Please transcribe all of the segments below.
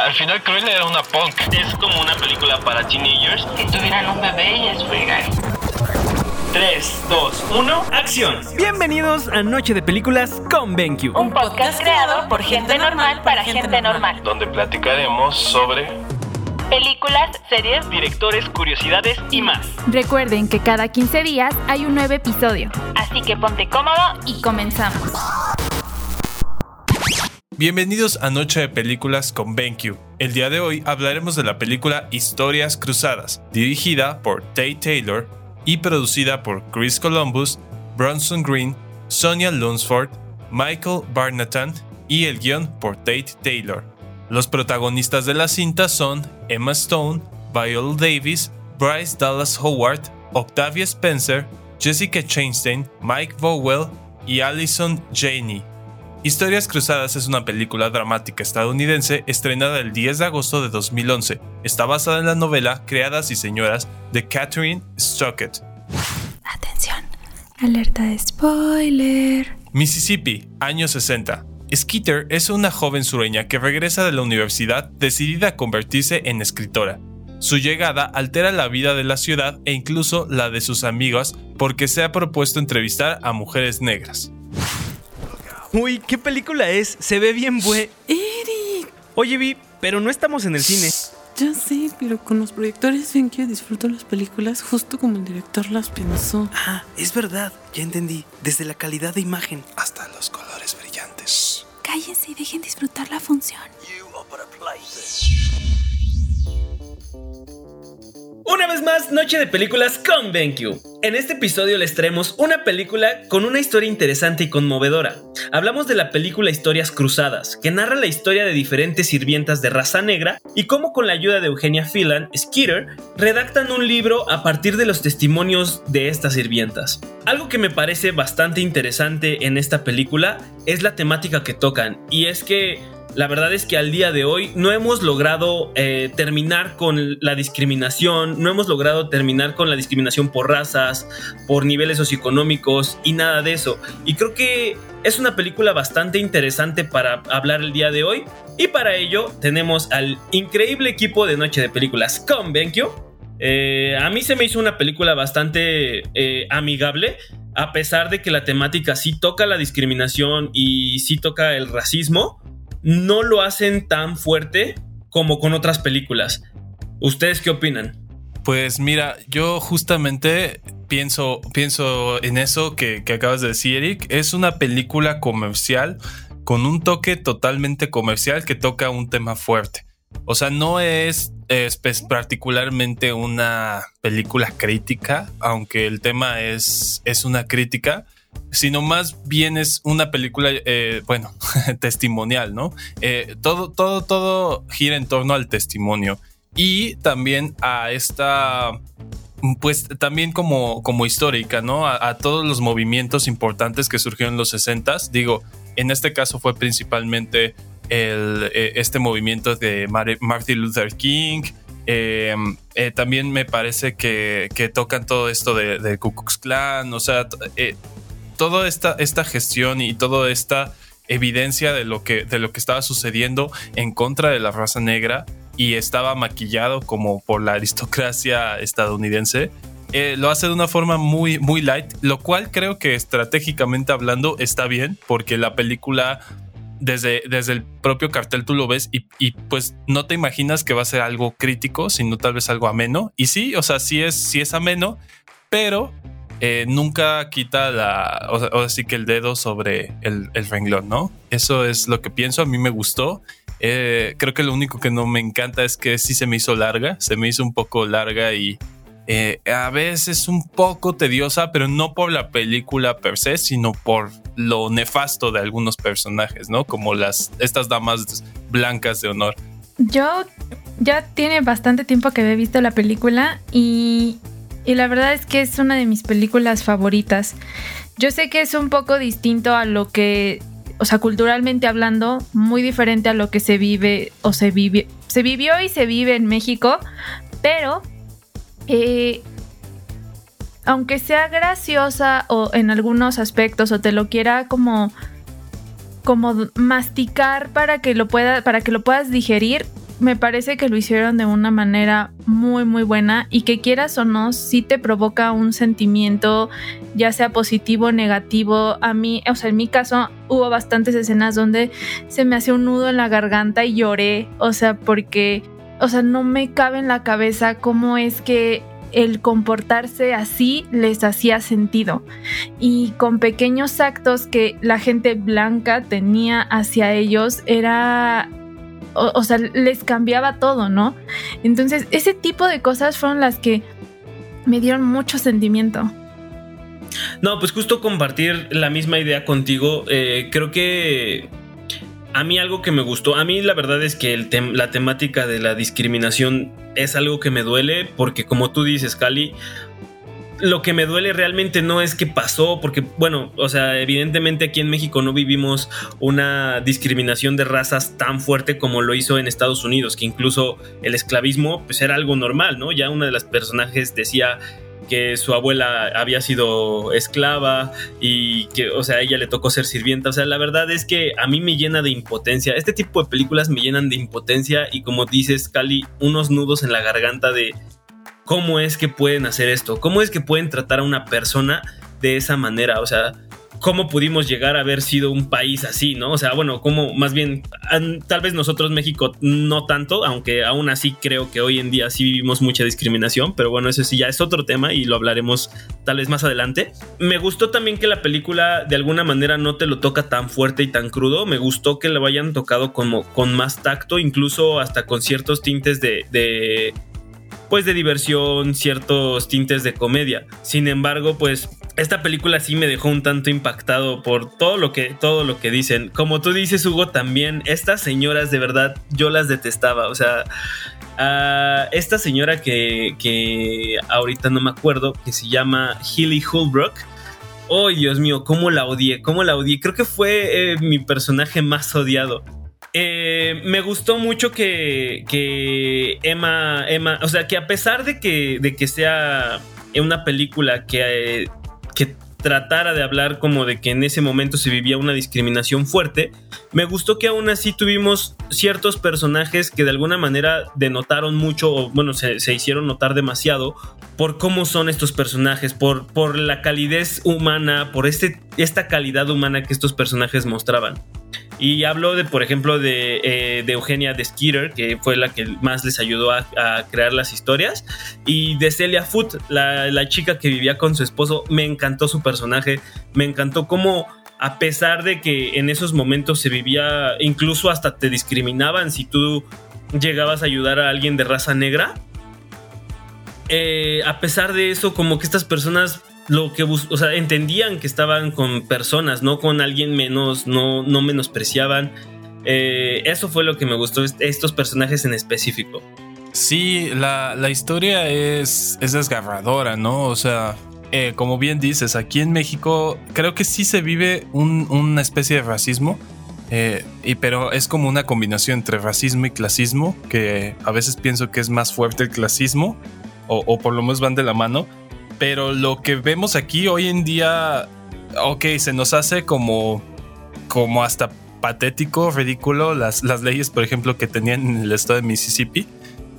Al final Cruella era una punk. Es como una película para teenagers. Que tuvieran un bebé y es fregar. 3, 2, 1, acción. Bienvenidos a Noche de Películas con BenQ. Un podcast creado por gente normal para gente normal. Donde platicaremos sobre Películas, series, Directores, curiosidades y más. Recuerden que cada 15 días hay un nuevo episodio. así que ponte cómodo Y comenzamos. Bienvenidos a Noche de Películas con BenQ. El día de hoy hablaremos de la película Historias Cruzadas, dirigida por Tate Taylor y producida por Chris Columbus, Bronson Green, Sonia Lunsford, Michael Barnatan y el guion por Tate Taylor. Los protagonistas de la cinta son Emma Stone, Viola Davis, Bryce Dallas Howard, Octavia Spencer, Jessica Chastain, Mike Vowell y Allison Janney. Historias Cruzadas es una película dramática estadounidense estrenada el 10 de agosto de 2011. Está basada en la novela Creadas y Señoras de Catherine Stockett. Atención. Alerta de spoiler. Mississippi, años 60. Skeeter es una joven sureña que regresa de la universidad decidida a convertirse en escritora. Su llegada altera la vida de la ciudad e incluso la de sus amigos porque se ha propuesto entrevistar a mujeres negras. Uy, ¿qué película es? Se ve bien bue... Eric, Oye, Vi, pero no estamos en el cine. ya sé, pero con los proyectores ven que disfruto las películas justo como el director las pensó. Ah, es verdad, ya entendí. Desde la calidad de imagen. Hasta los colores brillantes. Cállense y dejen disfrutar la función. Una vez más, Noche de Películas con BenQ. En este episodio les traemos una película con una historia interesante y conmovedora. Hablamos de la película Historias Cruzadas, que narra la historia de diferentes sirvientas de raza negra y cómo con la ayuda de Eugenia Phelan, Skeeter, redactan un libro a partir de los testimonios de estas sirvientas. Algo que me parece bastante interesante en esta película es la temática que tocan, y es que la verdad es que al día de hoy no hemos logrado eh, terminar con la discriminación, no hemos logrado terminar con la discriminación por razas, por niveles socioeconómicos y nada de eso. Y creo que es una película bastante interesante para hablar el día de hoy. Y para ello tenemos al increíble equipo de Noche de Películas con BenQ. Eh, a mí se me hizo una película bastante eh, amigable, a pesar de que la temática sí toca la discriminación y sí toca el racismo no lo hacen tan fuerte como con otras películas. ¿Ustedes qué opinan? Pues mira, yo justamente pienso, pienso en eso que, que acabas de decir, Eric. Es una película comercial con un toque totalmente comercial que toca un tema fuerte. O sea, no es, es, pues, particularmente una película crítica, aunque el tema es, es una crítica, sino más bien es una película, eh, bueno, testimonial, ¿no? Eh, todo, todo, todo gira en torno al testimonio y también a esta, pues también como, como histórica, ¿no? A, todos los movimientos importantes que surgieron en los 60 Digo, en este caso fue principalmente el, eh, este movimiento de Mar- Martin Luther King. Eh, también me parece que, que tocan todo esto de, de Ku Klux Klan, o sea, toda esta, esta gestión y toda esta evidencia de lo, que, de lo que estaba sucediendo en contra de la raza negra y estaba maquillado como por la aristocracia estadounidense. eh, lo hace de una forma muy, muy light, lo cual creo que estratégicamente hablando está bien, porque la película desde, desde el propio cartel tú lo ves y, y, pues no te imaginas que va a ser algo crítico, sino tal vez algo ameno. Y sí, o sea, sí es, sí es ameno, pero eh, nunca quita la, o o así que el dedo sobre el, el, renglón, ¿no? Eso es lo que pienso, a mí me gustó. Eh, creo que lo único que no me encanta es que sí se me hizo larga, se me hizo un poco larga y eh, a veces un poco tediosa, pero no por la película per se, sino por lo nefasto de algunos personajes, ¿no? Como las estas damas blancas de honor. Yo ya tiene bastante tiempo que he visto la película y, y la verdad es que es una de mis películas favoritas. Yo sé que es un poco distinto a lo que, o sea, culturalmente hablando, muy diferente a lo que se vive o se vive, se vivió y se vive en México, pero eh, aunque sea graciosa o en algunos aspectos o te lo quiera como como masticar para que lo pueda para que lo puedas digerir me parece que lo hicieron de una manera muy muy buena y que quieras o no, sí te provoca un sentimiento, ya sea positivo o negativo. A mí, o sea, en mi caso hubo bastantes escenas donde se me hacía un nudo en la garganta y lloré, o sea, porque, o sea, no me cabe en la cabeza cómo es que el comportarse así les hacía sentido. Y con pequeños actos que la gente blanca tenía hacia ellos era... O, sea, les cambiaba todo, ¿no? Entonces, ese tipo de cosas fueron las que me dieron mucho sentimiento. No, pues justo compartir la misma idea contigo. Eh, creo que a mí algo que me gustó, a mí la verdad es que la temática de la discriminación es algo que me duele porque como tú dices, Cali, lo que me duele realmente no es que pasó, porque bueno, o sea, evidentemente aquí en México no vivimos una discriminación de razas tan fuerte como lo hizo en Estados Unidos, que incluso el esclavismo pues era algo normal, ¿no? Ya una de las personajes decía que su abuela había sido esclava y que, o sea, a ella le tocó ser sirvienta. O sea, la verdad es que a mí me llena de impotencia. Este tipo de películas me llenan de impotencia y como dices, Cali, unos nudos en la garganta de cómo es que pueden hacer esto, cómo es que pueden tratar a una persona de esa manera. O sea, cómo pudimos llegar a haber sido un país así, ¿no? O sea, bueno, como más bien, tal vez nosotros México no tanto, aunque aún así creo que hoy en día sí vivimos mucha discriminación, pero bueno, eso sí ya es otro tema y lo hablaremos tal vez más adelante. Me gustó también que la película de alguna manera no te lo toca tan fuerte y tan crudo, me gustó que lo hayan tocado como con más tacto, incluso hasta con ciertos tintes de, de pues de diversión, ciertos tintes de comedia. Sin embargo, pues esta película sí me dejó un tanto impactado por todo lo que todo lo que dicen. Como tú dices, Hugo, también estas señoras de verdad yo las detestaba, o sea, esta señora que, que ahorita no me acuerdo, que se llama Hilly Holbrook. Oh, Dios mío, cómo la odié, cómo la odié. Creo que fue eh, mi personaje más odiado. Eh, me gustó mucho que, Emma, Emma, o sea, que a pesar de que, de que sea una película que, que tratara de hablar como de que en ese momento se vivía una discriminación fuerte, me gustó que aún así tuvimos ciertos personajes que de alguna manera denotaron mucho, o bueno, se, se hicieron notar demasiado por cómo son estos personajes, por, por la calidez humana, por este, esta calidad humana que estos personajes mostraban. Y hablo de, por ejemplo, de, eh, de Eugenia de Skeeter, que fue la que más les ayudó a, crear las historias. Y de Celia Foot, la, la, chica que vivía con su esposo. Me encantó su personaje. Me encantó cómo, a pesar de que en esos momentos se vivía, incluso hasta te discriminaban si tú llegabas a ayudar a alguien de raza negra. Eh, a pesar de eso, como que estas personas lo que o sea, entendían que estaban con personas, no con alguien menos, no, no menospreciaban. Eh, eso fue lo que me gustó, estos personajes en específico. Sí, la, historia es, es, desgarradora, ¿no? O sea, eh, como bien dices, aquí en México creo que sí se vive una especie de racismo, eh, y, pero es como una combinación entre racismo y clasismo, que a veces pienso que es más fuerte el clasismo, o por lo menos van de la mano pero lo que vemos aquí hoy en día, ok, se nos hace como, como hasta patético, ridículo las, las leyes, por ejemplo, que tenían en el estado de Mississippi.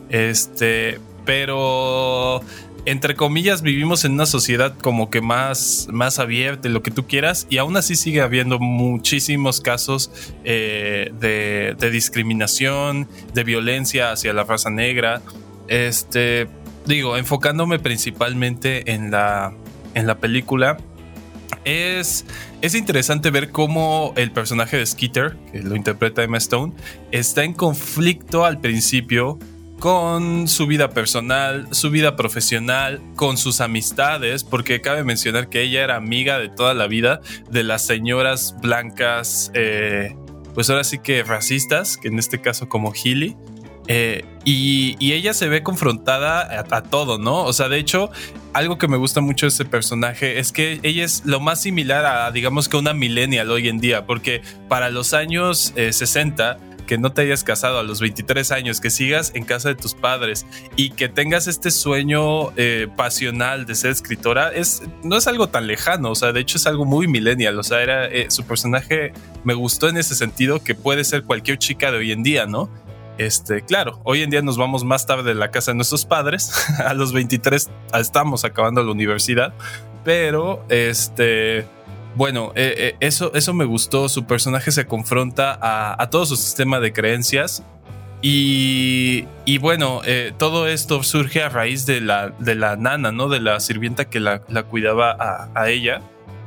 Este, pero entre comillas, vivimos en una sociedad como que más, más abierta, lo que tú quieras, y aún así sigue habiendo muchísimos casos eh, de, de, discriminación, de violencia hacia la raza negra. Este, digo, enfocándome principalmente en la, en la película, es, es interesante ver cómo el personaje de Skeeter, que lo interpreta Emma Stone, está en conflicto al principio con su vida personal, su vida profesional, con sus amistades, porque cabe mencionar que ella era amiga de toda la vida de las señoras blancas, eh, pues ahora sí que racistas, que en este caso como Healy. Eh, y, ella se ve confrontada a, todo, ¿no? O sea, de hecho, algo que me gusta mucho de ese personaje es que ella es lo más similar a, digamos que una millennial hoy en día, porque para los años 60, eh, que no te hayas casado a los 23 años, que sigas en casa de tus padres y que tengas este sueño eh, pasional de ser escritora, es, no es algo tan lejano, o sea, de hecho es algo muy millennial, o sea, era, su personaje me gustó en ese sentido que puede ser cualquier chica de hoy en día, ¿no? Este, claro, hoy en día nos vamos más tarde de la casa de nuestros padres. a los 23 estamos acabando la universidad. Pero, este, bueno, eh, eh, eso, me gustó. Su personaje se confronta a, todo su sistema de creencias. Y, bueno, eh, todo esto surge a raíz de la, nana, ¿no? De la sirvienta que la, cuidaba a, a ella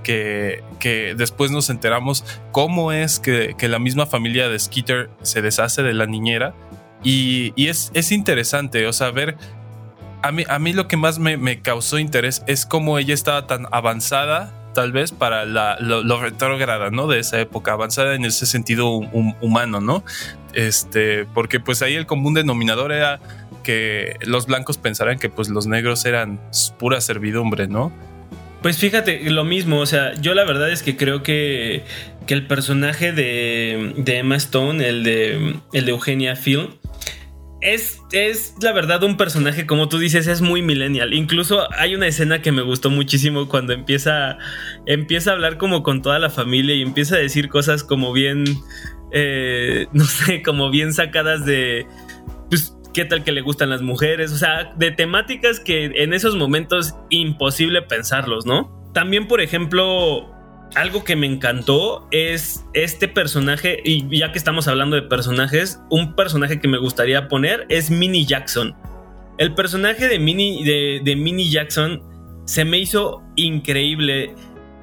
que, después nos enteramos cómo es que, la misma familia de Skeeter se deshace de la niñera. Y, es, es, interesante, o sea, ver, a mí, a mí lo que más me, causó interés es cómo ella estaba tan avanzada, tal vez, para la, lo, retrógrada, ¿no? De esa época, avanzada en ese sentido humano, ¿no? Este, porque pues ahí el común denominador era que los blancos pensaran que pues los negros eran pura servidumbre, ¿no? Pues fíjate, lo mismo, o sea, yo la verdad es que creo que, el personaje de, Emma Stone, el de, el de Eugenia Phil, es, es, la verdad un personaje, como tú dices, es muy millennial. Incluso hay una escena que me gustó muchísimo cuando empieza, empieza a hablar como con toda la familia y empieza a decir cosas como bien, eh, no sé, como bien sacadas de, pues, qué tal que le gustan las mujeres, o sea, de temáticas que en esos momentos imposible pensarlos, ¿no? También, por ejemplo, algo que me encantó es este personaje, y ya que estamos hablando de personajes, un personaje que me gustaría poner es Minnie Jackson. El personaje de Minnie, de, Minnie Jackson se me hizo increíble.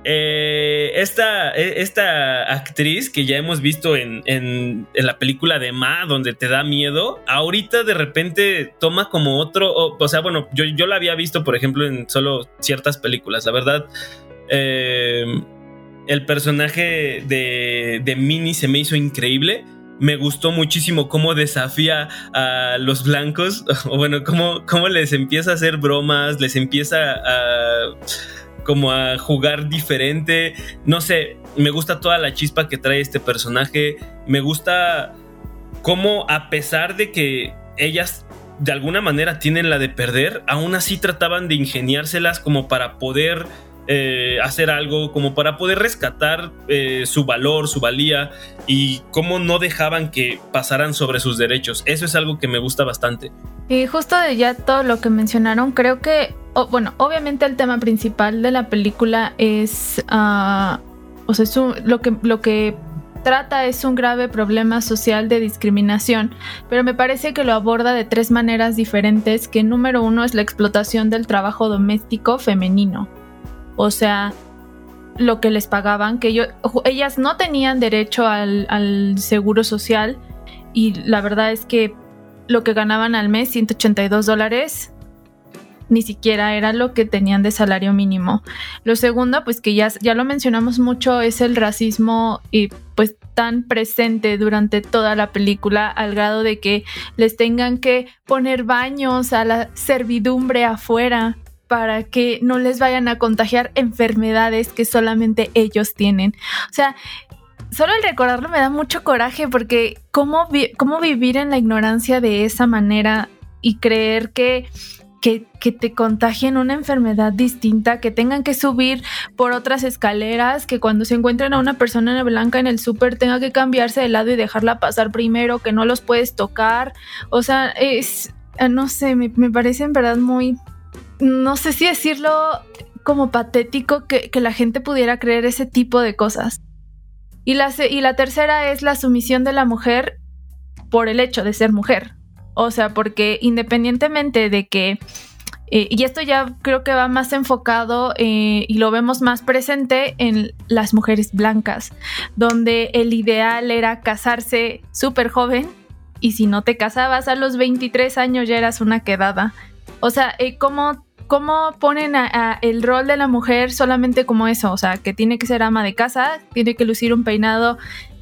Eh, esta, e, esta, actriz que ya hemos visto en, la película de Ma, donde te da miedo, ahorita de repente toma como otro, o, sea, bueno, yo, yo, la había visto, por ejemplo, en solo ciertas películas, la verdad, eh, el personaje de, de Minnie se me hizo increíble. Me gustó muchísimo cómo desafía a los blancos, o bueno, cómo, cómo les empieza a hacer bromas, les empieza a como a jugar diferente. No sé, me gusta toda la chispa que trae este personaje. Me gusta cómo a pesar de que ellas de alguna manera tienen la de perder, aún así trataban de ingeniárselas como para poder eh, hacer algo, como para poder rescatar eh, su valor, su valía y cómo no dejaban que pasaran sobre sus derechos. Eso es algo que me gusta bastante. Y justo de ya todo lo que mencionaron, creo que bueno, obviamente el tema principal de la película es, uh, o sea, lo, que, lo que trata es un grave problema social de discriminación, pero me parece que lo aborda de tres maneras diferentes, que número uno es la explotación del trabajo doméstico femenino, o sea, lo que les pagaban, que yo, ellas no tenían derecho al, al seguro social y la verdad es que lo que ganaban al mes, 182 dólares, ni siquiera era lo que tenían de salario mínimo. Lo segundo, pues que ya, ya lo mencionamos mucho, es el racismo y pues tan presente durante toda la película al grado de que les tengan que poner baños a la servidumbre afuera para que no les vayan a contagiar enfermedades que solamente ellos tienen. O sea, solo el recordarlo me da mucho coraje porque cómo, cómo vivir en la ignorancia de esa manera y creer que que, te contagien una enfermedad distinta, que tengan que subir por otras escaleras, que cuando se encuentren a una persona blanca en el súper tenga que cambiarse de lado y dejarla pasar primero, que no los puedes tocar. O sea, es, ah, no sé, me, parece en verdad muy, no sé si decirlo como patético que, que la gente pudiera creer ese tipo de cosas. Y la, y la tercera es la sumisión de la mujer por el hecho de ser mujer. O sea, porque independientemente de que, eh, y esto ya creo que va más enfocado eh, y lo vemos más presente en las mujeres blancas, donde el ideal era casarse súper joven y si no te casabas a los 23 años ya eras una quedada. O sea, eh, ¿cómo, ¿cómo, ponen el rol de la mujer solamente como eso? O sea, que tiene que ser ama de casa, tiene que lucir un peinado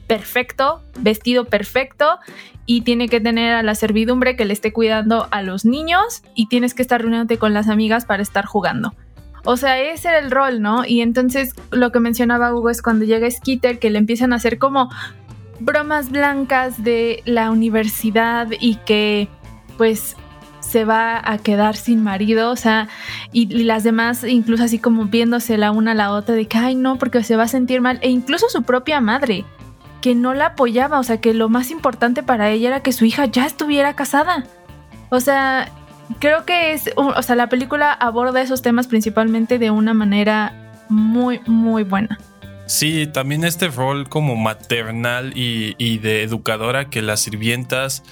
perfecto, vestido perfecto y tiene que tener a la servidumbre que le esté cuidando a los niños y tienes que estar reuniéndote con las amigas para estar jugando. O sea, ese era el rol, ¿no? Y entonces lo que mencionaba Hugo es cuando llega Skitter que le empiezan a hacer como bromas blancas de la universidad y que pues se va a quedar sin marido, o sea, y, y, las demás incluso así como viéndose la una a la otra de que, ay no, porque se va a sentir mal, e incluso su propia madre, que no la apoyaba, o sea, que lo más importante para ella era que su hija ya estuviera casada. O sea, creo que es, o sea, la película aborda esos temas principalmente de una manera muy, muy buena. Sí, también este rol como maternal y, de educadora que las sirvientas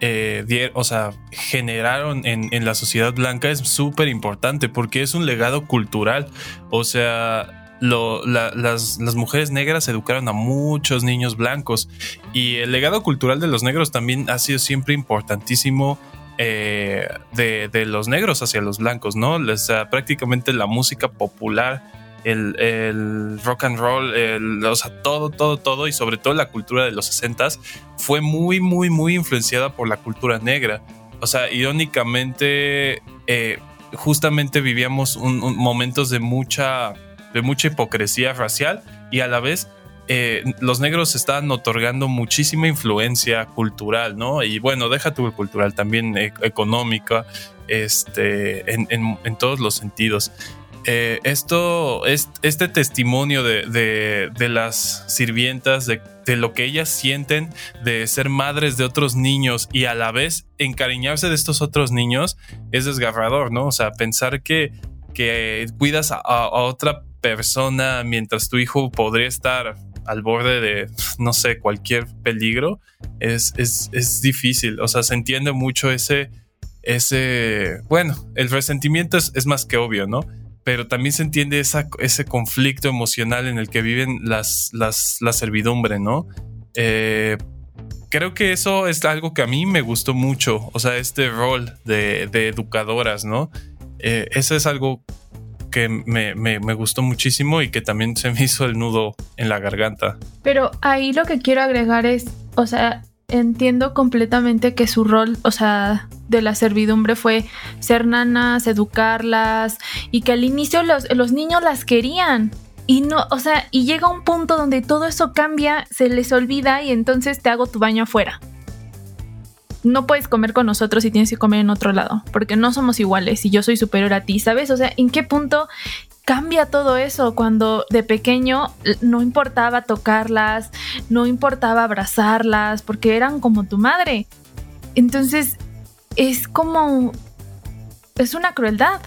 eh, o sea, generaron en, la sociedad blanca es súper importante porque es un legado cultural. O sea, las, mujeres negras educaron a muchos niños blancos y el legado cultural de los negros también ha sido siempre importantísimo. Eh, de, los negros hacia los blancos, ¿no? Sea, prácticamente la música popular el, rock and roll, o sea, todo, todo, todo, y sobre todo la cultura de los 60 fue muy, muy, muy influenciada por la cultura negra. O sea, irónicamente, eh, justamente vivíamos momentos de mucha, de mucha hipocresía racial y a la vez eh, los negros estaban otorgando muchísima influencia cultural, ¿no? Y bueno, deja tu cultural, también e, económica, este, en, en, todos los sentidos. Eh, esto, es, este testimonio de, las sirvientas, de, lo que ellas sienten de ser madres de otros niños y a la vez encariñarse de estos otros niños, es desgarrador, ¿no? O sea, pensar que, que cuidas a, otra persona mientras tu hijo podría estar al borde de, no sé, cualquier peligro, es, es, es difícil. O sea, se entiende mucho ese, ese, bueno, el resentimiento es, es más que obvio, ¿no? Pero también se entiende ese conflicto emocional en el que viven las, las, la servidumbre, ¿no? Eh, creo que eso es algo que a mí me gustó mucho, o sea, este rol de, educadoras, ¿no? Eh, eso es algo que me, me, gustó muchísimo y que también se me hizo el nudo en la garganta. Pero ahí lo que quiero agregar es, o sea, entiendo completamente que su rol, o sea, de la servidumbre fue ser nanas, educarlas y que al inicio los, los, niños las querían. Y no, o sea, y llega un punto donde todo eso cambia, se les olvida y entonces te hago tu baño afuera. No puedes comer con nosotros y tienes que comer en otro lado, porque no somos iguales y yo soy superior a ti, ¿sabes? O sea, ¿en qué punto cambia todo eso cuando de pequeño no importaba tocarlas, no importaba abrazarlas, porque eran como tu madre. Entonces, es como... es una crueldad.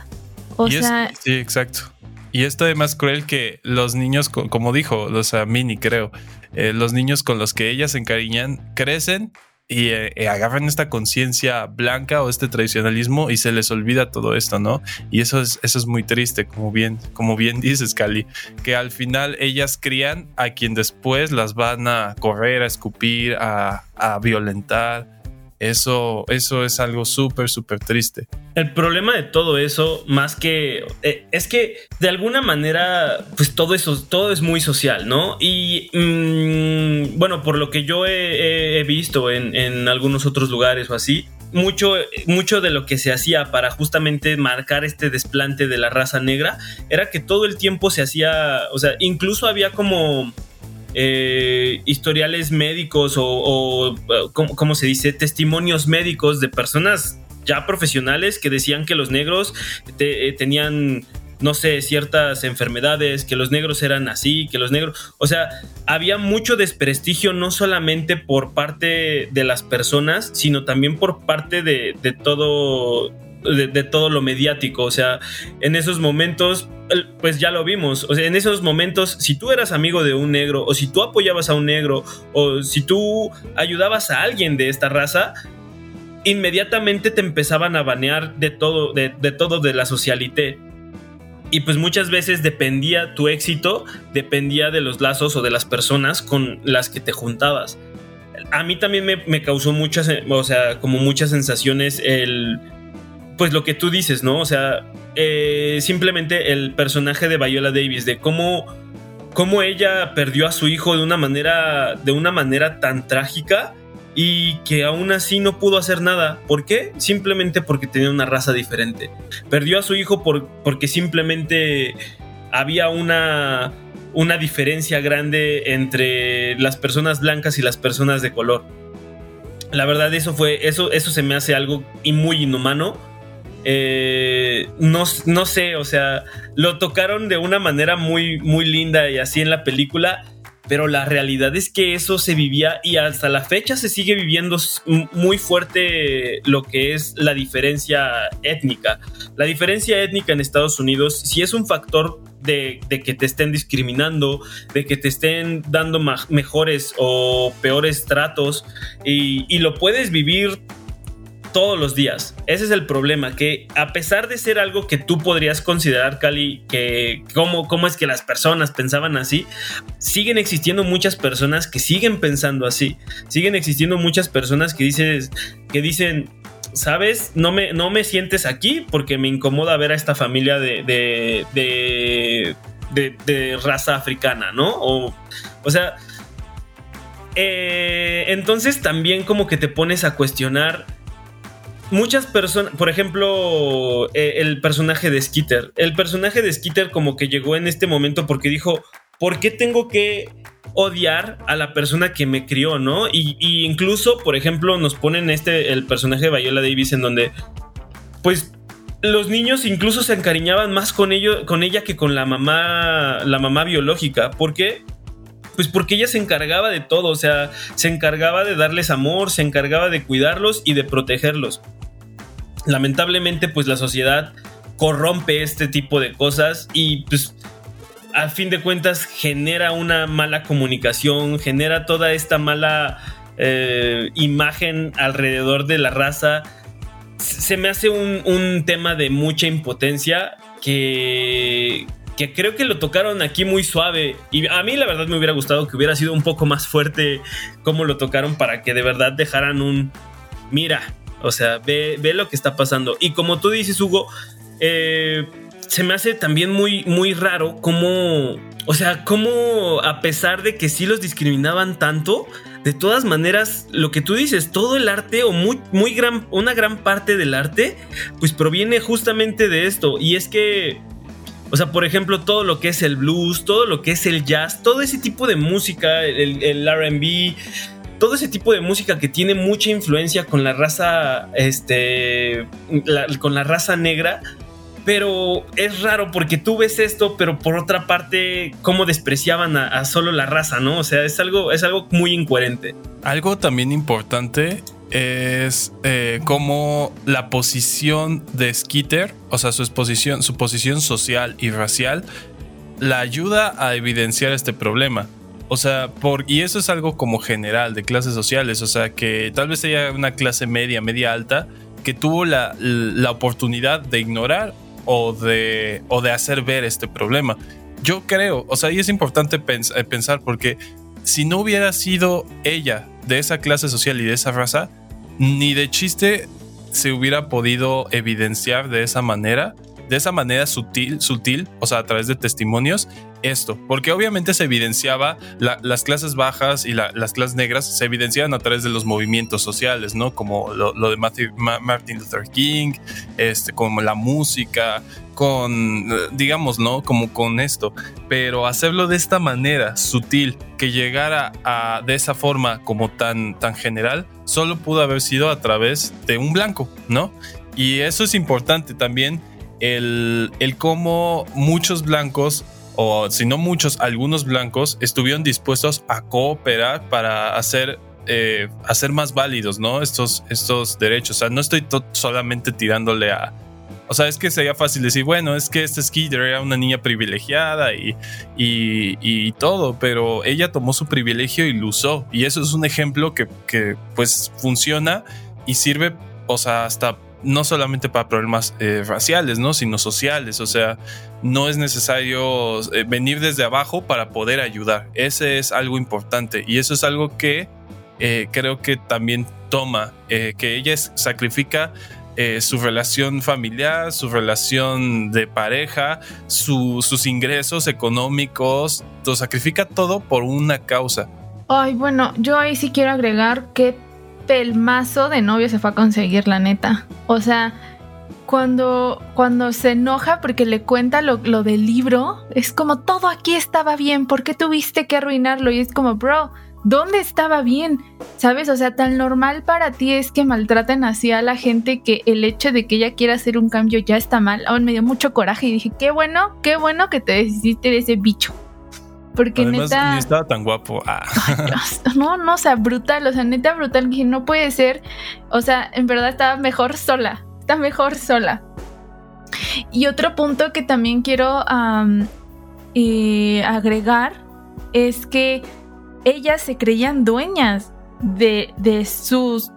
O sea... sí, exacto. Y esto además cruel que los niños, como dijo, o sea, Mini creo, eh, los niños con los que ellas se encariñan crecen y eh, eh, agarran esta conciencia blanca o este tradicionalismo y se les olvida todo esto, ¿no? Y eso es, eso es muy triste, como bien, como bien dices, Cali, que al final ellas crían a quien después las van a correr, a escupir, a, a violentar eso, eso es algo súper, súper triste. El problema de todo eso, más que eh, es que de alguna manera, pues todo eso, todo es muy social, ¿no? Y mm, bueno, por lo que yo he, visto en, algunos otros lugares o así, mucho, mucho de lo que se hacía para justamente marcar este desplante de la raza negra era que todo el tiempo se hacía, o sea, incluso había como eh, historiales médicos o, ¿cómo, se dice? Testimonios médicos de personas ya profesionales que decían que los negros eh, tenían no sé, ciertas enfermedades, que los negros eran así, que los negros, o sea, había mucho desprestigio no solamente por parte de las personas, sino también por parte de todo de, todo lo mediático. O sea, en esos momentos, pues ya lo vimos. O sea, en esos momentos, si tú eras amigo de un negro, o si tú apoyabas a un negro, o si tú ayudabas a alguien de esta raza, inmediatamente te empezaban a banear de todo, de, todo de la socialité. Y pues muchas veces dependía tu éxito, dependía de los lazos o de las personas con las que te juntabas. A mí también me, me causó muchas, o sea, como muchas sensaciones el, pues lo que tú dices, ¿no? O sea, eh, simplemente el personaje de Viola Davis, de cómo, cómo ella perdió a su hijo de una manera, de una manera tan trágica y que aún así no pudo hacer nada. ¿Por qué? Simplemente porque tenía una raza diferente. Perdió a su hijo por, porque simplemente había una, una diferencia grande entre las personas blancas y las personas de color. La verdad, eso fue. Eso, eso se me hace algo muy inhumano eh, no, no, sé, o sea, lo tocaron de una manera muy, muy linda y así en la película. pero la realidad es que eso se vivía y hasta la fecha se sigue viviendo muy fuerte lo que es la diferencia étnica. La diferencia étnica en Estados Unidos sí es un factor de, que te estén discriminando, de que te estén dando mejores o peores tratos y lo puedes vivir todos los días. Ese es el problema, que a pesar de ser algo que tú podrías considerar, Cali, que cómo, cómo es que las personas pensaban así, siguen existiendo muchas personas que siguen pensando así. Siguen existiendo muchas personas que, que dicen, ¿sabes? No me, no me sientes aquí porque me incomoda ver a esta familia de, de, de, raza africana, ¿no? O, o sea... Eh, entonces también como que te pones a cuestionar muchas personas, por ejemplo, eh, el personaje de Skitter. El personaje de Skitter como que llegó en este momento porque dijo, ¿por qué tengo que odiar a la persona que me crió, no? Y, incluso, por ejemplo, nos ponen este, el personaje de Viola Davis en donde, pues, los niños incluso se encariñaban más con, con ella que con la mamá, la mamá biológica. ¿Por qué? Pues porque ella se encargaba de todo, o sea, se encargaba de darles amor, se encargaba de cuidarlos y de protegerlos lamentablemente pues la sociedad corrompe este tipo de cosas y pues al fin de cuentas genera una mala comunicación, genera toda esta mala eh, imagen alrededor de la raza. Se me hace un, tema de mucha impotencia que, que creo que lo tocaron aquí muy suave. Y a mí la verdad me hubiera gustado que hubiera sido un poco más fuerte como lo tocaron para que de verdad dejaran un... Mira, o sea, ve, lo que está pasando. Y como tú dices, Hugo, eh, se me hace también muy, muy raro cómo, o sea, cómo a pesar de que sí los discriminaban tanto, de todas maneras, lo que tú dices, todo el arte o muy, muy gran, una gran parte del arte, pues proviene justamente de esto. Y es que, o sea, por ejemplo, todo lo que es el blues, todo lo que es el jazz, todo ese tipo de música, el, RB, todo ese tipo de música que tiene mucha influencia con la raza, este, con la raza negra. Pero es raro porque tú ves esto, pero por otra parte, cómo despreciaban a, solo la raza, ¿no? O sea, es algo, es algo muy incoherente. Algo también importante es eh, cómo la posición de Skitter, o sea, su exposición, su posición social y racial, la ayuda a evidenciar este problema. O sea, por, y eso es algo como general de clases sociales, o sea, que tal vez haya una clase media, media alta, que tuvo la, oportunidad de ignorar o de, o de hacer ver este problema. Yo creo, o sea, y es importante eh, pensar porque si no hubiera sido ella de esa clase social y de esa raza, ni de chiste se hubiera podido evidenciar de esa manera de esa manera sutil, sutil, o sea, a través de testimonios, esto, porque obviamente se evidenciaba las clases bajas y las clases negras se evidenciaban a través de los movimientos sociales, ¿no? Como lo, de Martin Luther King, este, como la música, con, digamos, ¿no? Como con esto, pero hacerlo de esta manera sutil, que llegara a, de esa forma como tan, tan general, solo pudo haber sido a través de un blanco, ¿no? Y eso es importante también el, cómo muchos blancos, o si no muchos, algunos blancos, estuvieron dispuestos a cooperar para hacer, eh, hacer más válidos, ¿no? Estos, estos derechos. O sea, no estoy solamente tirándole a... O sea, es que sería fácil decir, bueno, es que este Skitter era una niña privilegiada y, y, y, todo, pero ella tomó su privilegio y lo usó. Y eso es un ejemplo que, que pues funciona y sirve, o sea, hasta no solamente para problemas eh, raciales, ¿no? sino sociales. O sea, no es necesario eh, venir desde abajo para poder ayudar. Ese es algo importante y eso es algo que eh, creo que también toma, que ella sacrifica su relación familiar, su relación de pareja, sus ingresos económicos, lo sacrifica todo por una causa. Ay, bueno, yo ahí sí quiero agregar que pelmazo de novio se fue a conseguir, la neta. O sea, cuando, cuando se enoja porque le cuenta lo, lo, del libro, es como todo aquí estaba bien, ¿por qué tuviste que arruinarlo? Y es como, bro, ¿dónde estaba bien? ¿Sabes? O sea, tan normal para ti es que maltraten así a la gente que el hecho de que ella quiera hacer un cambio ya está mal. Aún me dio mucho coraje y dije, qué bueno, qué bueno que te deshiciste de ese bicho. Porque Además, neta. ni estaba tan guapo. Ah. No, no, o sea, brutal, o sea, neta brutal, que no puede ser, o sea, en verdad estaba mejor sola, está mejor sola. Y otro punto que también quiero eh, agregar es que ellas se creían dueñas de, de su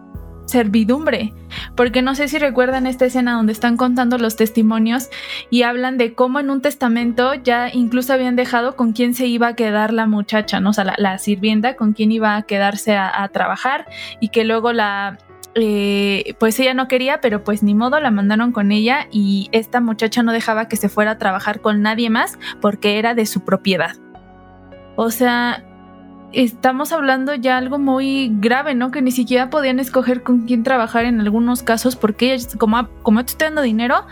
servidumbre, porque no sé si recuerdan esta escena donde están contando los testimonios y hablan de cómo en un testamento ya incluso habían dejado con quién se iba a quedar la muchacha, ¿no? O sea, la, sirvienta, con quién iba a quedarse a, a trabajar y que luego la... eh, pues ella no quería, pero pues ni modo, la mandaron con ella y esta muchacha no dejaba que se fuera a trabajar con nadie más porque era de su propiedad. O sea, estamos hablando ya algo muy grave, ¿no? Que ni siquiera podían escoger con quién trabajar en algunos casos porque como, como te estoy dando dinero,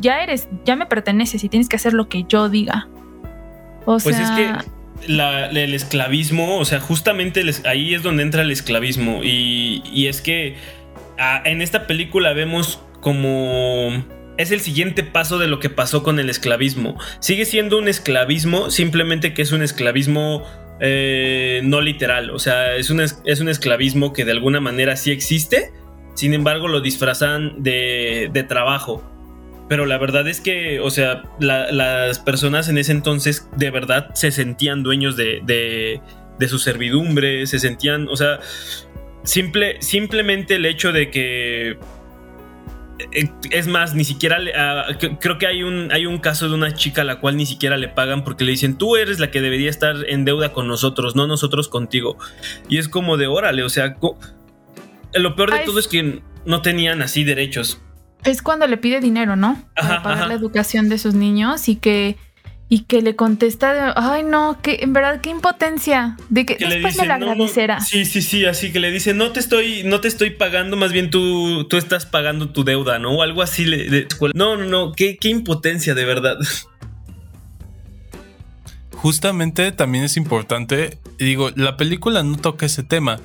ya eres, ya me perteneces y tienes que hacer lo que yo diga. O Pues sea, es que la- el esclavismo, o sea, justamente el ahí es donde entra el esclavismo. Y, y es que ah, en esta película vemos como es el siguiente paso de lo que pasó con el esclavismo. Sigue siendo un esclavismo, simplemente que es un esclavismo eh, no literal. O sea, es un, es, un esclavismo que de alguna manera sí existe. Sin embargo, lo disfrazan de, de trabajo. Pero la verdad es que, o sea, la- las personas en ese entonces de verdad se sentían dueños de, de, de su servidumbre, se sentían, o sea, simple, simplemente el hecho de que... eh, Es más, ni siquiera ah, creo que hay un, hay un caso de una chica a la cual ni siquiera le pagan porque le dicen tú eres la que debería estar en deuda con nosotros, no nosotros contigo. Y es como de órale, o sea, lo peor de Ay, todo es que no tenían así derechos. es cuando le pide dinero, ¿no? Para Ajá, pagar ajá. la educación de sus niños y que y que le contesta, de, ay no, que en verdad qué impotencia, de que, después me la "No, no". agradecerá. Sí, sí, sí, así que le dice, no te estoy, no te estoy pagando, más bien tú, tú estás pagando tu deuda, ¿no? O algo así le- de escuela. No, no, no, qué, qué impotencia, de verdad. Justamente también es importante, digo, la película no toca ese tema,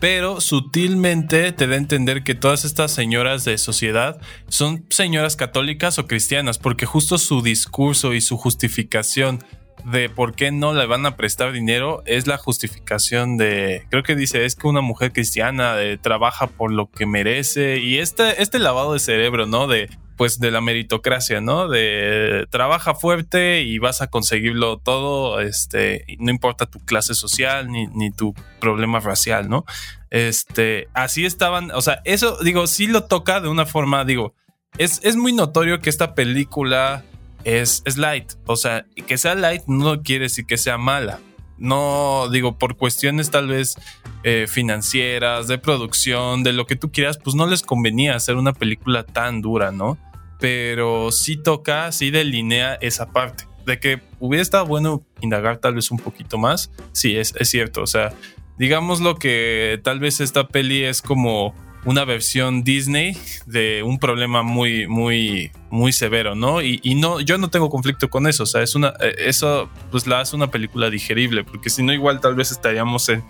pero sutilmente te da a entender que todas estas señoras de sociedad son señoras católicas o cristianas, porque justo su discurso y su justificación de por qué no le van a prestar dinero es la justificación de, creo que dice, es que una mujer cristiana eh, trabaja por lo que merece y este, este lavado de cerebro, ¿no? De, pues de la meritocracia, ¿no? De trabaja fuerte y vas a conseguirlo todo, este, no importa tu clase social ni, ni tu problema racial, ¿no? Este, así estaban, o sea, eso, digo, sí lo toca de una forma, digo, es, es muy notorio que esta película es, es light, o sea, que sea light no quiere decir que sea mala. No, digo, por cuestiones tal vez eh, financieras, de producción, de lo que tú quieras, pues no les convenía hacer una película tan dura, ¿no? Pero sí toca, sí delinea esa parte. De que hubiera estado bueno indagar tal vez un poquito más, sí, es, es cierto. O sea, digamos lo que tal vez esta peli es como una versión Disney de un problema muy, muy, muy severo, ¿no? Y, no, yo no tengo conflicto con eso. O sea, es una, eh, eso pues la hace una película digerible, porque si no, igual tal vez estaríamos en,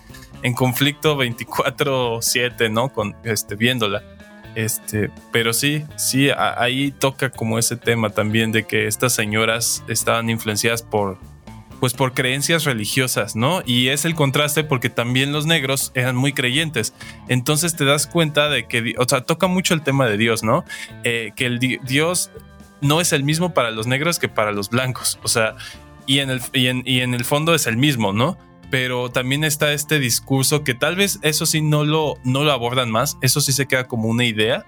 en conflicto 24-7, ¿no? Con este, viéndola. Este, pero sí, sí, ahí toca como ese tema también de que estas señoras estaban influenciadas por, pues por creencias religiosas, ¿no? Y es el contraste porque también los negros eran muy creyentes. Entonces te das cuenta de que, o sea, toca mucho el tema de Dios, ¿no? Eh, que el di- Dios no es el mismo para los negros que para los blancos, o sea, y en el, y en, y en el fondo es el mismo, ¿no? Pero también está este discurso que tal vez eso sí no lo, no lo abordan más, eso sí se queda como una idea,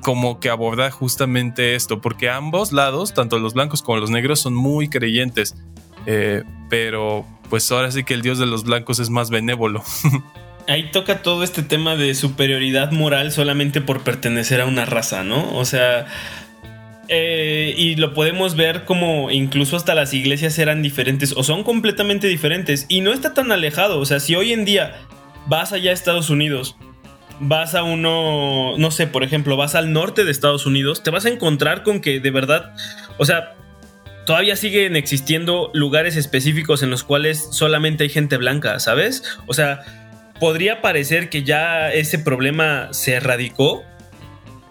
como que aborda justamente esto, porque ambos lados, tanto los blancos como los negros, son muy creyentes. Eh, pero pues ahora sí que el dios de los blancos es más benévolo. Ahí toca todo este tema de superioridad moral solamente por pertenecer a una raza, ¿no? O sea, eh, y lo podemos ver como incluso hasta las iglesias eran diferentes o son completamente diferentes y no está tan alejado. O sea, si hoy en día vas allá a Estados Unidos, vas a uno, no sé, por ejemplo, vas al norte de Estados Unidos, te vas a encontrar con que de verdad, o sea, todavía siguen existiendo lugares específicos en los cuales solamente hay gente blanca, ¿sabes? O sea, podría parecer que ya ese problema se erradicó,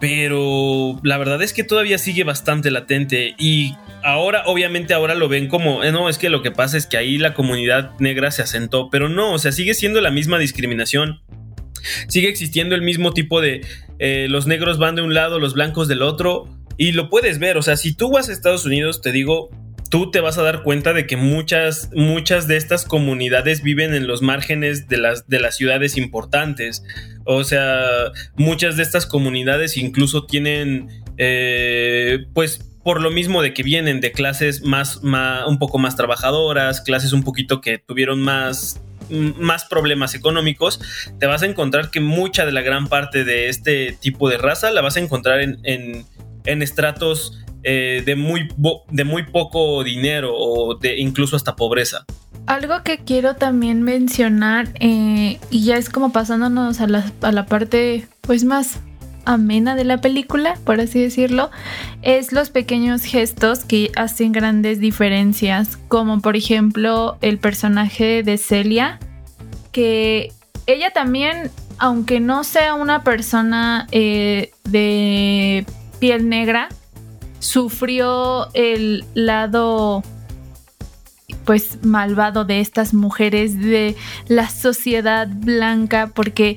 pero la verdad es que todavía sigue bastante latente y ahora, obviamente, ahora lo ven como, eh, no, es que lo que pasa es que ahí la comunidad negra se asentó, pero no, o sea, sigue siendo la misma discriminación. Sigue existiendo el mismo tipo de eh, los negros van de un lado, los blancos del otro, y lo puedes ver, o sea, si tú vas a Estados Unidos, te digo, tú te vas a dar cuenta de que muchas, muchas de estas comunidades viven en los márgenes de las, de las ciudades importantes. O sea, muchas de estas comunidades incluso tienen, eh, pues, por lo mismo de que vienen de clases más, más, un poco más trabajadoras, clases un poquito que tuvieron más más problemas económicos, te vas a encontrar que mucha de la gran parte de este tipo de raza la vas a encontrar en, en, estratos eh, de, muy de muy poco dinero o de incluso hasta pobreza. Algo que quiero también mencionar, eh, y ya es como pasándonos a la, a la parte pues más amena de la película, por así decirlo, es los pequeños gestos que hacen grandes diferencias, como por ejemplo el personaje de Celia, que ella también, aunque no sea una persona eh, de piel negra, sufrió el lado pues malvado de estas mujeres de la sociedad blanca porque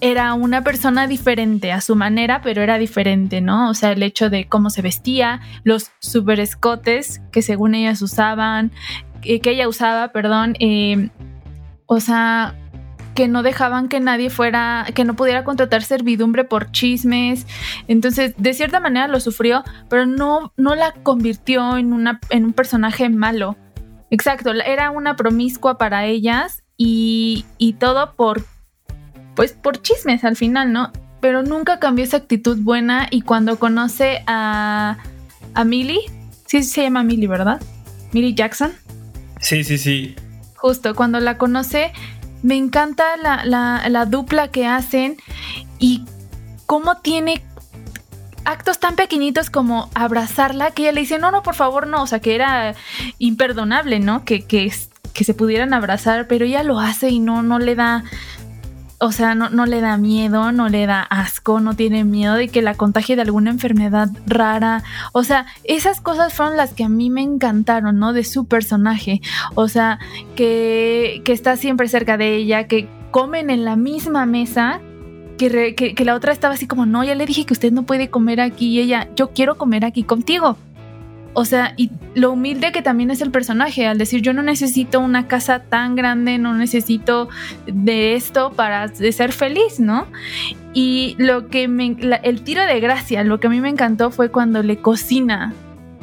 era una persona diferente a su manera, pero era diferente, ¿no? O sea, el hecho de cómo se vestía, los super escotes que según ellas usaban, eh, que ella usaba, perdón, eh, o sea, que no dejaban que nadie fuera, que no pudiera contratar servidumbre por chismes. Entonces, de cierta manera lo sufrió, pero no, no la convirtió en, una, en un personaje malo. Exacto, era una promiscua para ellas y, y todo por pues por chismes al final, ¿no? Pero nunca cambió esa actitud buena y cuando conoce a, a Millie, sí se llama Millie, ¿verdad? Millie Jackson. Sí, sí, sí. Justo, cuando la conoce, me encanta la, la, la dupla que hacen y cómo tiene actos tan pequeñitos como abrazarla, que ella le dice, no, no, por favor, no, o sea, que era imperdonable, ¿no? Que, que, que se pudieran abrazar, pero ella lo hace y no, no le da, o sea, no, le da miedo, no le da asco, no tiene miedo de que la contagie de alguna enfermedad rara. O sea, esas cosas fueron las que a mí me encantaron, ¿no? De su personaje. O sea, que, que está siempre cerca de ella, que comen en la misma mesa. Que, que la otra estaba así como, no, ya le dije que usted no puede comer aquí y ella, yo quiero comer aquí contigo. O sea, y lo humilde que también es el personaje, al decir yo no necesito una casa tan grande, no necesito de esto para ser feliz, ¿no? Y lo que me, el tiro de gracia, lo que a mí me encantó fue cuando le cocina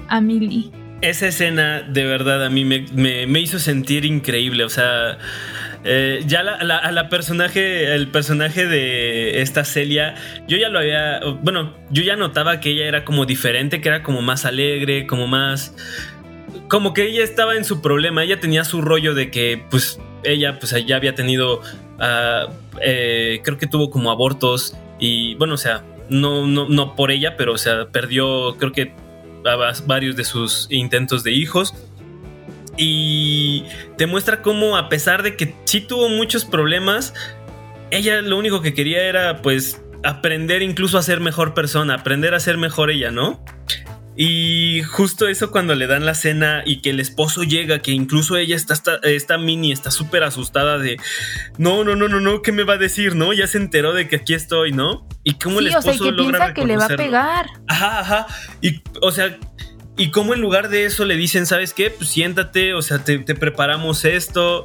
a Millie. Esa escena de verdad a mí me, me hizo sentir increíble, o sea eh, ya la, la personaje, el personaje de esta Celia, yo ya lo había, bueno, yo ya notaba que ella era como diferente, que era como más alegre, como más, como que ella estaba en su problema, ella tenía su rollo de que, pues, ella, pues, ya había tenido, ah, eh, creo que tuvo como abortos y, bueno, o sea, no, no, no por ella, pero, o sea, perdió, creo que varios de sus intentos de hijos y te muestra cómo a pesar de que sí tuvo muchos problemas, ella lo único que quería era pues aprender incluso a ser mejor persona, aprender a ser mejor ella, ¿no? Y justo eso cuando le dan la cena y que el esposo llega, que incluso ella está, está, mini, está súper asustada de, no, no, no, no, no, ¿qué me va a decir, no? Ya se enteró de que aquí estoy, ¿no? Y cómo el esposo o sea, que piensa que le va a pegar. Ajá, ajá. Y, o sea, y como en lugar de eso le dicen, ¿sabes qué? Pues siéntate, o sea, te, preparamos esto.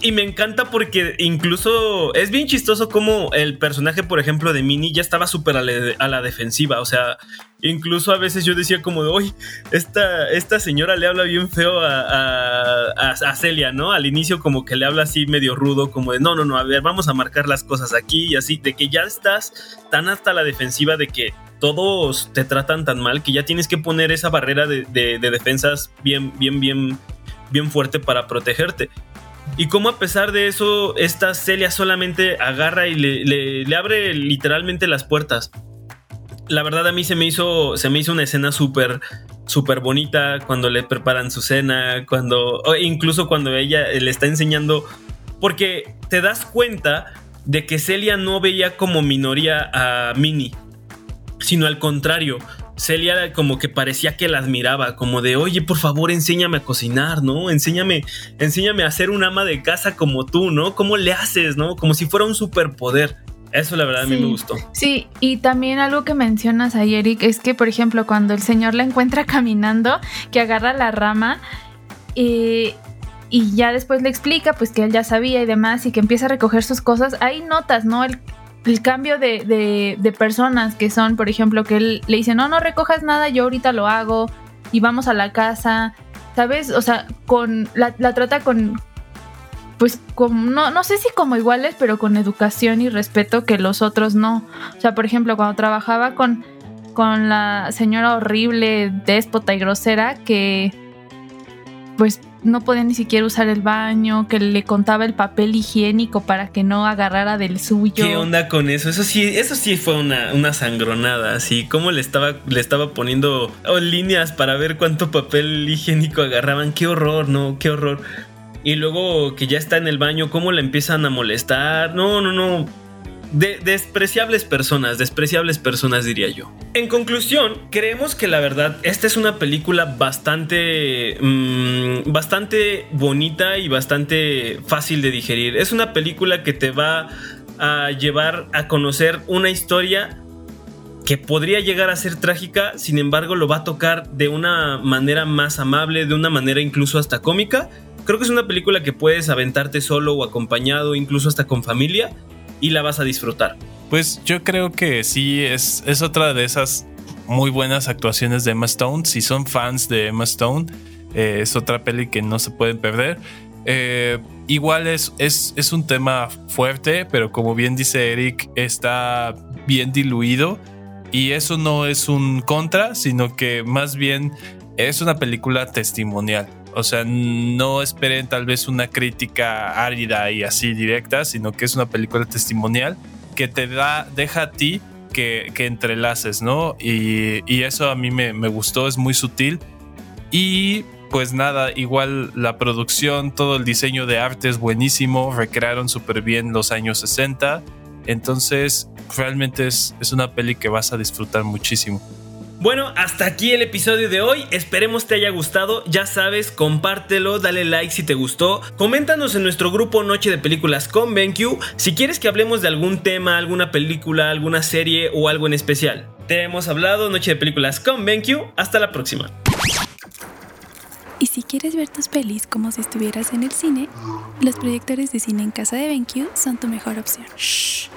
Y me encanta porque incluso es bien chistoso como el personaje, por ejemplo, de Minnie ya estaba súper a, la defensiva. O sea, incluso a veces yo decía como de, oye, esta, esta señora le habla bien feo a, a, Celia, ¿no? Al inicio como que le habla así medio rudo, como de, no, no, no, a ver, vamos a marcar las cosas aquí y así, de que ya estás tan hasta la defensiva de que todos te tratan tan mal que ya tienes que poner esa barrera de, defensas bien, bien, bien, bien fuerte para protegerte. Y como a pesar de eso, esta Celia solamente agarra y le, abre literalmente las puertas. La verdad a mí se me hizo, se me hizo una escena súper, súper bonita cuando le preparan su cena, cuando, incluso cuando ella le está enseñando, porque te das cuenta de que Celia no veía como minoría a Minnie sino al contrario, Celia como que parecía que la admiraba, como de, oye, por favor, enséñame a cocinar, ¿no? Enséñame, enséñame a ser un ama de casa como tú, ¿no? ¿Cómo le haces, ¿no? Como si fuera un superpoder. Eso la verdad a mí me gustó. Sí, y también algo que mencionas ahí, Eric, es que, por ejemplo, cuando el señor la encuentra caminando, que agarra la rama eh, y ya después le explica, pues que él ya sabía y demás, y que empieza a recoger sus cosas, ahí notas, ¿no? El, el cambio de, de, personas que son, por ejemplo, que él le dice, no, no recojas nada, yo ahorita lo hago y vamos a la casa, ¿sabes? O sea, con la, trata con, pues, como, no, no sé si como iguales, pero con educación y respeto que los otros no. O sea, por ejemplo, cuando trabajaba con, con la señora horrible, déspota y grosera, que pues no podía ni siquiera usar el baño, que le contaba el papel higiénico para que no agarrara del suyo. ¿Qué onda con eso? Eso sí, eso sí fue una, una sangronada, así como le estaba, le estaba poniendo oh, líneas para ver cuánto papel higiénico agarraban. Qué horror, ¿no? Qué horror. Y luego que ya está en el baño, cómo la empiezan a molestar. No, no, no de despreciables personas, despreciables personas diría yo. En conclusión, creemos que la verdad esta es una película bastante, mm, bastante bonita y bastante fácil de digerir. Es una película que te va a llevar a conocer una historia que podría llegar a ser trágica, sin embargo lo va a tocar de una manera más amable, de una manera incluso hasta cómica. Creo que es una película que puedes aventarte solo o acompañado, incluso hasta con familia y la vas a disfrutar. Pues yo creo que sí, es, es otra de esas muy buenas actuaciones de Emma Stone. Si son fans de Emma Stone, eh, es otra peli que no se pueden perder. Eh, igual es, es, es, un tema fuerte, pero como bien dice Eric, está bien diluido. Y eso no es un contra, sino que más bien es una película testimonial. O sea, no esperen tal vez una crítica árida y así directa, sino que es una película testimonial que te da, deja a ti que, entrelaces, ¿no? Y, eso a mí me, gustó, es muy sutil. Y pues nada, igual la producción, todo el diseño de arte es buenísimo, recrearon súper bien los años 60. Entonces, realmente es, es una peli que vas a disfrutar muchísimo. Bueno, hasta aquí el episodio de hoy. Esperemos te haya gustado. Ya sabes, compártelo, dale like si te gustó. Coméntanos en nuestro grupo Noche de Películas con BenQ si quieres que hablemos de algún tema, alguna película, alguna serie o algo en especial. Te hemos hablado Noche de Películas con BenQ. Hasta la próxima. Y si quieres ver tus pelis como si estuvieras en el cine, los proyectores de cine en casa de BenQ son tu mejor opción. Shh.